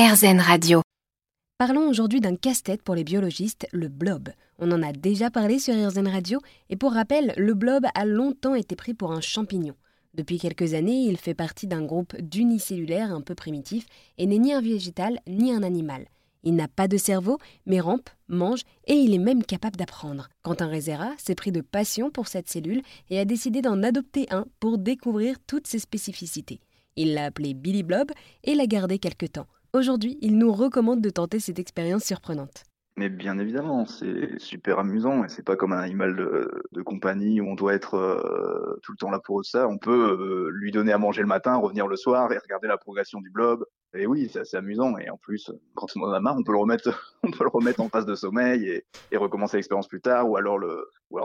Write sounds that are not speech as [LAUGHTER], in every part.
RZN Radio. Parlons aujourd'hui d'un casse-tête pour les biologistes, le blob. On en a déjà parlé sur RZN Radio, et pour rappel, le blob a longtemps été pris pour un champignon. Depuis quelques années, il fait partie d'un groupe d'unicellulaires un peu primitif et n'est ni un végétal ni un animal. Il n'a pas de cerveau, mais rampe, mange et il est même capable d'apprendre. Quentin Rezera s'est pris de passion pour cette cellule et a décidé d'en adopter un pour découvrir toutes ses spécificités. Il l'a appelé Billy Blob et l'a gardé quelque temps. Aujourd'hui, il nous recommande de tenter cette expérience surprenante. Mais bien évidemment, c'est super amusant et c'est pas comme un animal de, compagnie où on doit être euh, tout le temps là pour ça. On peut euh, lui donner à manger le matin, revenir le soir et regarder la progression du blob. Et oui, c'est assez amusant. Et en plus, quand on en a marre, on peut le remettre, [LAUGHS] on peut le remettre en phase de sommeil et, recommencer l'expérience plus tard, ou alors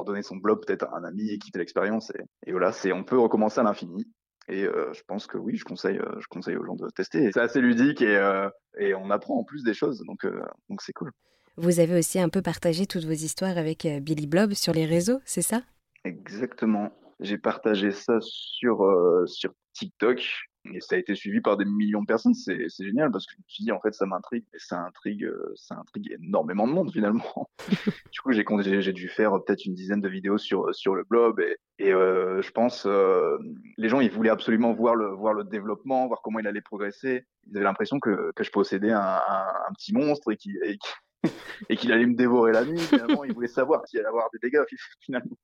donner son blob peut-être à un ami et quitter l'expérience. Et, et voilà, c'est, on peut recommencer à l'infini. Et euh, je pense que oui, je conseille, euh, je conseille aux gens de tester. C'est assez ludique et, euh, et on apprend en plus des choses, donc donc c'est cool. Vous avez aussi un peu partagé toutes vos histoires avec Billy Blob sur les réseaux, c'est ça? Exactement. J'ai partagé ça sur sur TikTok et ça a été suivi par des millions de personnes. C'est, génial parce que je me suis dit, en fait, ça m'intrigue. Et ça intrigue, euh, ça intrigue énormément de monde finalement. [LAUGHS] du coup, j'ai, j'ai dû faire peut-être une dizaine de vidéos sur, sur le blog. Et, et euh, je pense, euh, les gens, ils voulaient absolument voir le, voir le développement, voir comment il allait progresser. Ils avaient l'impression que, que je possédais un, un, un petit monstre et qui, [LAUGHS] et qu'il allait me dévorer la nuit. Finalement, ils voulaient savoir s'il allait avoir des dégâts [LAUGHS] finalement.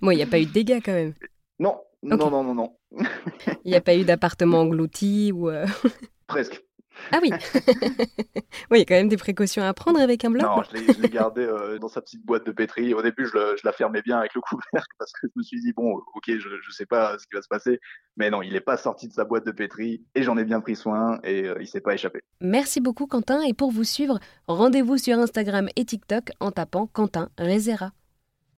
Bon, il n'y a pas eu de dégâts quand même. Non, non, non, non, non. Il n'y a pas eu d'appartement englouti ou. Euh, [LAUGHS] Presque. Ah oui [LAUGHS] Oui, il y a quand même des précautions à prendre avec un bloc. Non, je l'ai gardé euh, dans sa petite boîte de pétri. Au début, je, je, la fermais bien avec le couvercle parce que je me suis dit, bon, ok, je ne sais pas ce qui va se passer. Mais non, il n'est pas sorti de sa boîte de pétri et j'en ai bien pris soin et euh, il s'est pas échappé. Merci beaucoup, Quentin. Et pour vous suivre, rendez-vous sur Instagram et TikTok en tapant Quentin Rezera.